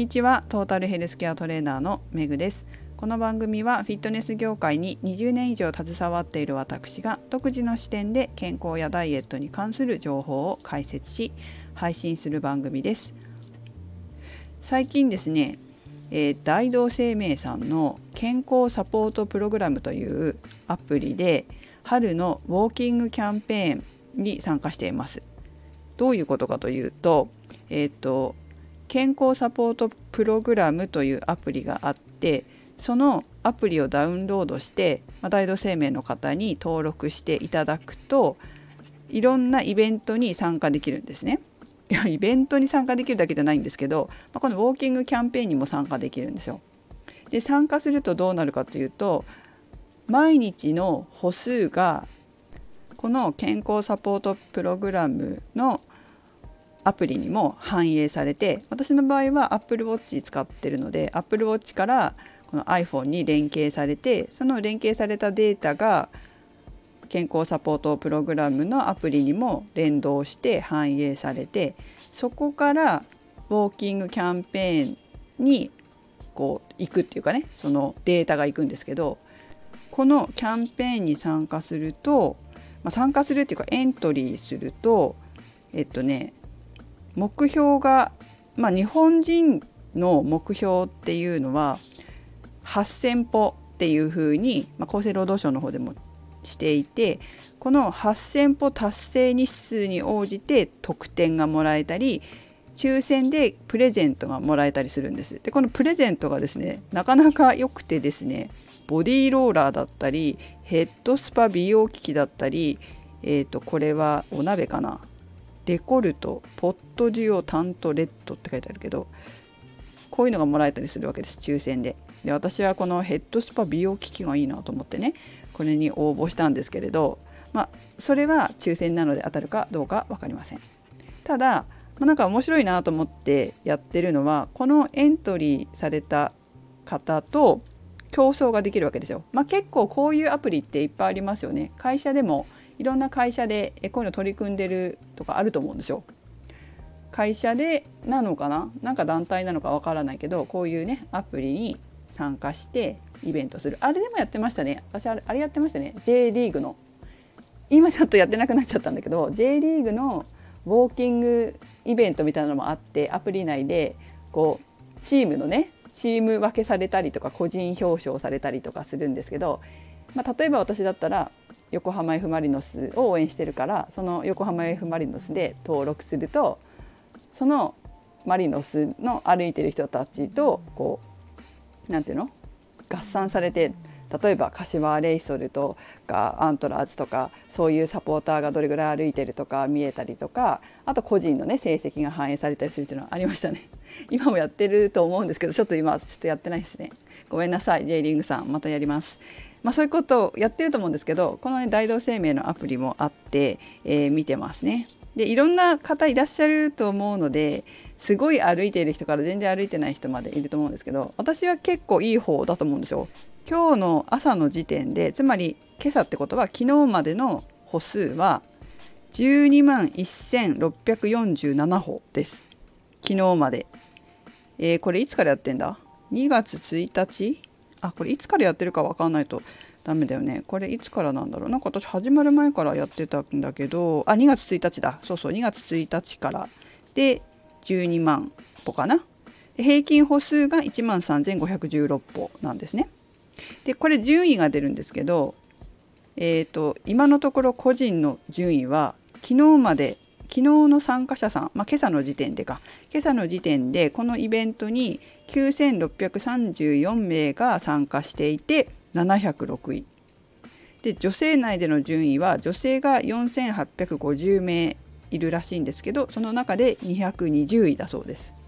にちは。トータルヘルスケアトレーナーのめぐです。この番組はフィットネス業界に20年以上携わっている私が独自の視点で健康やダイエットに関する情報を解説し配信する番組です。最近ですね、えー、大同生命さんの健康サポートプログラムというアプリで春のウォーキングキャンペーンに参加しています。どういうことかというとえっ、ー、と健康サポートプログラムというアプリがあってそのアプリをダウンロードして、ま、大同生命の方に登録していただくといろんなイベントに参加できるんですね。いやイベントに参加できるだけじゃないんですけど、まあ、このウォーキングキャンペーンにも参加できるんですよ。で参加するとどうなるかというと毎日の歩数がこの健康サポートプログラムのアプリにも反映されて私の場合は Apple Watch 使ってるので Apple Watch からこの iPhone に連携されてその連携されたデータが健康サポートプログラムのアプリにも連動して反映されてそこからウォーキングキャンペーンにこう行くっていうかねそのデータが行くんですけどこのキャンペーンに参加すると、まあ、参加するっていうかエントリーするとえっとね目標が、まあ、日本人の目標っていうのは8,000歩っていうふうに、まあ、厚生労働省の方でもしていてこの8,000歩達成日数に応じて得点がもらえたり抽選でプレゼントがもらえたりするんです。でこのプレゼントがですねなかなか良くてですねボディーローラーだったりヘッドスパ美容機器だったりえーとこれはお鍋かな？レコルトポットデュオタントレッドって書いてあるけどこういうのがもらえたりするわけです抽選でで私はこのヘッドスパ美容機器がいいなと思ってねこれに応募したんですけれどまあそれは抽選なので当たるかどうか分かりませんただ、ま、なんか面白いなと思ってやってるのはこのエントリーされた方と競争ができるわけですよ。まあ、結構こういうアプリっていっぱいありますよね。会社でもいろんな会社でこういうの取り組んでるとかあると思うんですよ。会社でなのかな？なんか団体なのかわからないけどこういうねアプリに参加してイベントする。あれでもやってましたね。私あれあれやってましたね。J リーグの。今ちょっとやってなくなっちゃったんだけど J リーグのウォーキングイベントみたいなのもあってアプリ内でこうチームのねチーム分けされたりとか個人表彰されたりとかするんですけど、まあ、例えば私だったら横浜 F・ マリノスを応援してるからその横浜 F・ マリノスで登録するとそのマリノスの歩いてる人たちとこうなんていうの？合算されて例えば柏レイソルとかアントラーズとかそういうサポーターがどれぐらい歩いてるとか見えたりとかあと個人のね成績が反映されたりするっていうのはありましたね。今もやってると思うんですけどちょっと今ちょっとやってないですね。ごめんなさい J リングさん。またやります。まあ、そういうことをやってると思うんですけどこの、ね、大同生命のアプリもあって、えー、見てますね。でいろんな方いらっしゃると思うのですごい歩いている人から全然歩いてない人までいると思うんですけど私は結構いい方だと思うんですよ。今日の朝の時点でつまり今朝ってことは昨日までの歩数は12万1647歩です。昨日まで。えー、これいつからやってんだ ?2 月1日？あこれいつからやってるか分かんないと。ダメだよね。これいつからなんだろう。なんか私始まる前からやってたんだけどあ2月1日だ。そうそう2月1日から。で12万歩かな。平均歩数が1万3516歩なんですね。でこれ順位が出るんですけどえーと、と今のところ個人の順位は昨日まで昨日の参加者さん、まあ、今朝の時点でか今朝の時点でこのイベントに9634名が参加していて706位で女性内での順位は女性が4850名いるらしいんですけどその中で220位だそうです。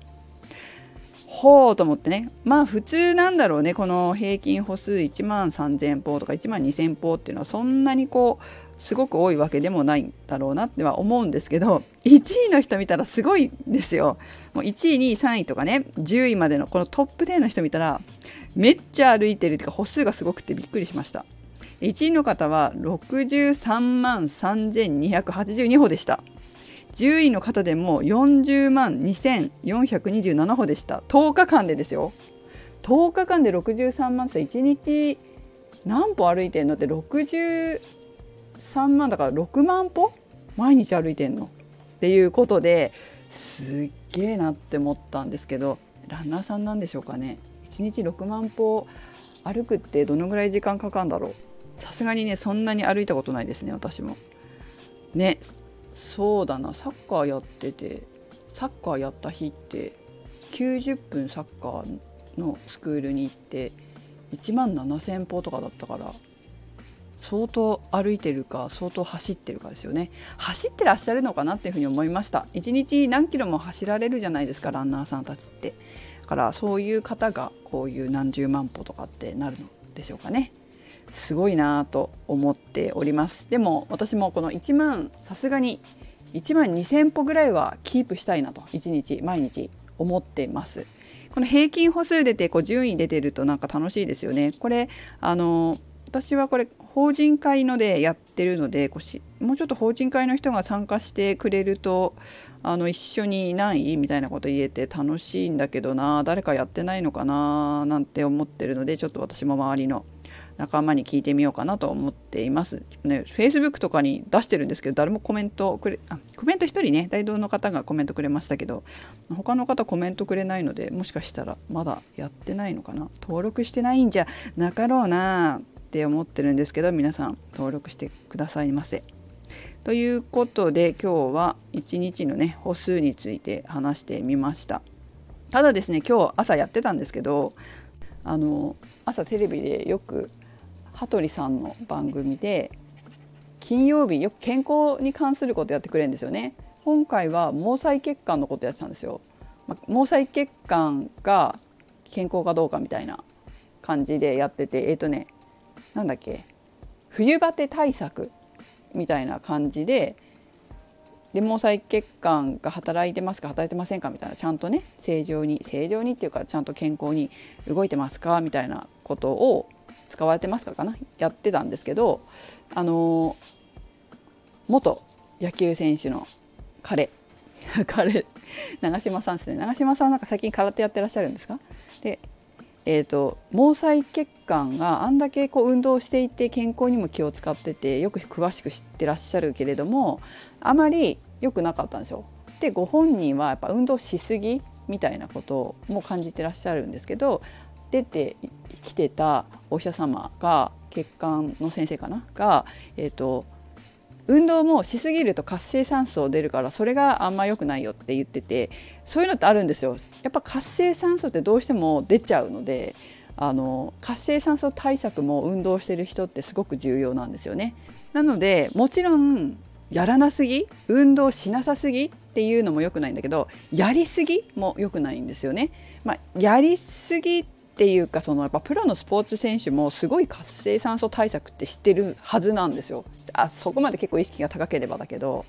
ほうと思ってねまあ普通なんだろうねこの平均歩数1万3,000歩とか1万2,000歩っていうのはそんなにこうすごく多いわけでもないんだろうなっては思うんですけど1位の人見たらすごいんですよ。もう1位2位3位とかね10位までのこのトップ10の人見たらめっちゃ歩いてるっていうか歩数がすごくてびっくりしました。1位の方は63万3282歩でした。10位の方でも40万2427歩でした。10日間でですよ。10日間で63万さ1日何歩歩いてんのって？63万だから6万歩？毎日歩いてんの？っていうことですっげえなって思ったんですけどランナーさんなんでしょうかね？1日6万歩歩くってどのぐらい時間かかるんだろう？さすがにねそんなに歩いたことないですね私も。ね。そうだな。サッカーやっててサッカーやった日って90分サッカーのスクールに行って1万7,000歩とかだったから相当歩いてるか相当走ってるかですよね。走ってらっしゃるのかなっていうふうに思いました。1日何キロも走られるじゃないですかランナーさんたちって。だからそういう方がこういう何十万歩とかってなるのでしょうかね。すごいなと思っております。でも私もこの1万さすがに1万2,000歩ぐらいはキープしたいなと1日毎日思ってます。この平均歩数出てこう順位出てるとなんか楽しいですよね。これあの私はこれ法人会のでやってるのでこうしもうちょっと法人会の人が参加してくれるとあの一緒にいないみたいなこと言えて楽しいんだけどな誰かやってないのかななんて思ってるのでちょっと私も周りの仲間に聞いてみようかなと思っています。ね、Facebook とかに出してるんですけど誰もコメントくれあコメント1人ね大道の方がコメントくれましたけど他の方コメントくれないのでもしかしたらまだやってないのかな登録してないんじゃなかろうなって思ってるんですけど皆さん登録してくださいませ。ということで今日は1日のね歩数について話してみました。ただですね今日朝やってたんですけどあの朝テレビでよく羽鳥さんの番組で金曜日よく健康に関することやってくれるんですよね今回は毛細血管のことやってたんですよ、ま毛細血管が健康かどうかみたいな感じでやっててえっ、ー、とねなんだっけ冬バテ対策みたいな感じでで毛細血管が働いてますか働いてませんかみたいなちゃんとね正常に正常にっていうかちゃんと健康に動いてますかみたいなことを使われてますかかな？やってたんですけどあの元野球選手の彼。彼。長嶋さんですね。長嶋さんなんか最近空手やってらっしゃるんですか？でえーと、毛細血管があんだけこう運動していて健康にも気を使っててよく詳しく知ってらっしゃるけれどもあまり良くなかったんですよ。でご本人はやっぱ運動しすぎみたいなことも感じてらっしゃるんですけど出てきてたお医者様が血管の先生かな？が、えーと、運動もしすぎると活性酸素出るからそれがあんま良くないよって言っててそういうのってあるんですよ。やっぱ活性酸素ってどうしても出ちゃうのであの活性酸素対策も運動してる人ってすごく重要なんですよね。なのでもちろんやらなすぎ運動しなさすぎっていうのも良くないんだけどやりすぎも良くないんですよね。まあ、やりすぎっていうかそのやっぱプロのスポーツ選手もすごい活性酸素対策って知ってるはずなんですよ。あそこまで結構意識が高ければだけど、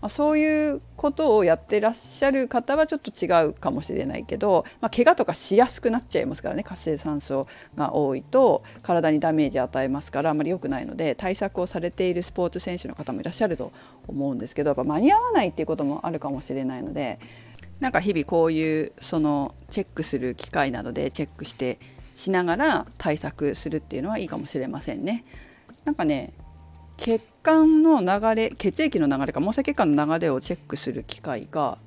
まあ、そういうことをやってらっしゃる方はちょっと違うかもしれないけど、まあ、怪我とかしやすくなっちゃいますからね活性酸素が多いと体にダメージ与えますからあまり良くないので対策をされているスポーツ選手の方もいらっしゃると思うんですけどやっぱ間に合わないっていうこともあるかもしれないのでなんか日々こういうそのチェックする機会などでチェックしてしながら対策するっていうのはいいかもしれませんね。なんかね血管の流れ血液の流れか毛細血管の流れをチェックする機会が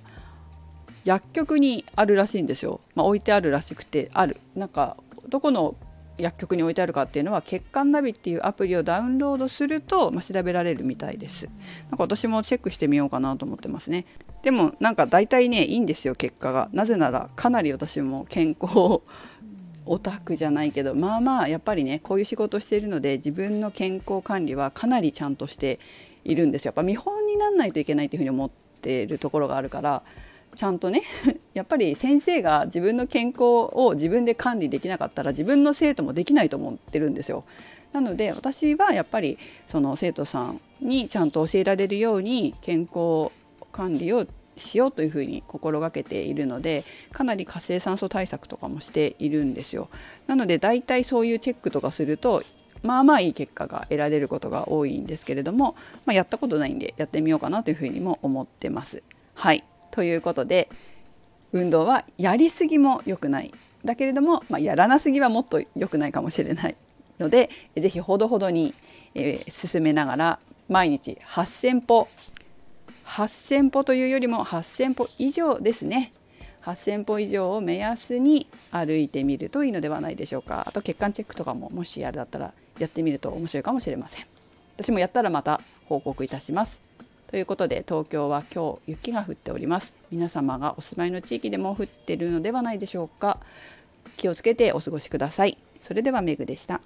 薬局にあるらしいんですよ、まあ、置いてあるらしくてある。なんかどこの薬局に置いてあるかっていうのは血管ナビっていうアプリをダウンロードすると、まあ、調べられるみたいです。なんか私もチェックしてみようかなと思ってますね。でもなんか大体ねいいんですよ結果がなぜならかなり私も健康オタクじゃないけどまあまあやっぱりねこういう仕事をしているので自分の健康管理はかなりちゃんとしているんですよやっぱ見本にならないといけないっていうふうに思っているところがあるからちゃんとね やっぱり先生が自分の健康を自分で管理できなかったら自分の生徒もできないと思ってるんですよ。なので私はやっぱりその生徒さんにちゃんと教えられるように健康管理をしようというふうに心がけているのでかなり活性酸素対策とかもしているんですよ。なので大体そういうチェックとかするとまあまあいい結果が得られることが多いんですけれども、まあ、やったことないんでやってみようかなというふうにも思ってます。はいということで運動はやりすぎも良くないだけれども、まあ、やらなすぎはもっと良くないかもしれないので是非ほどほどに、えー、進めながら毎日8,000歩8,000歩というよりも8,000歩以上ですね。8,000歩以上を目安に歩いてみるといいのではないでしょうか。あと血管チェックとかももしあれだったらやってみると面白いかもしれません。私もやったらまた報告いたします。ということで東京は今日雪が降っております。皆様がお住まいの地域でも降ってるのではないでしょうか。気をつけてお過ごしください。それではメグでした。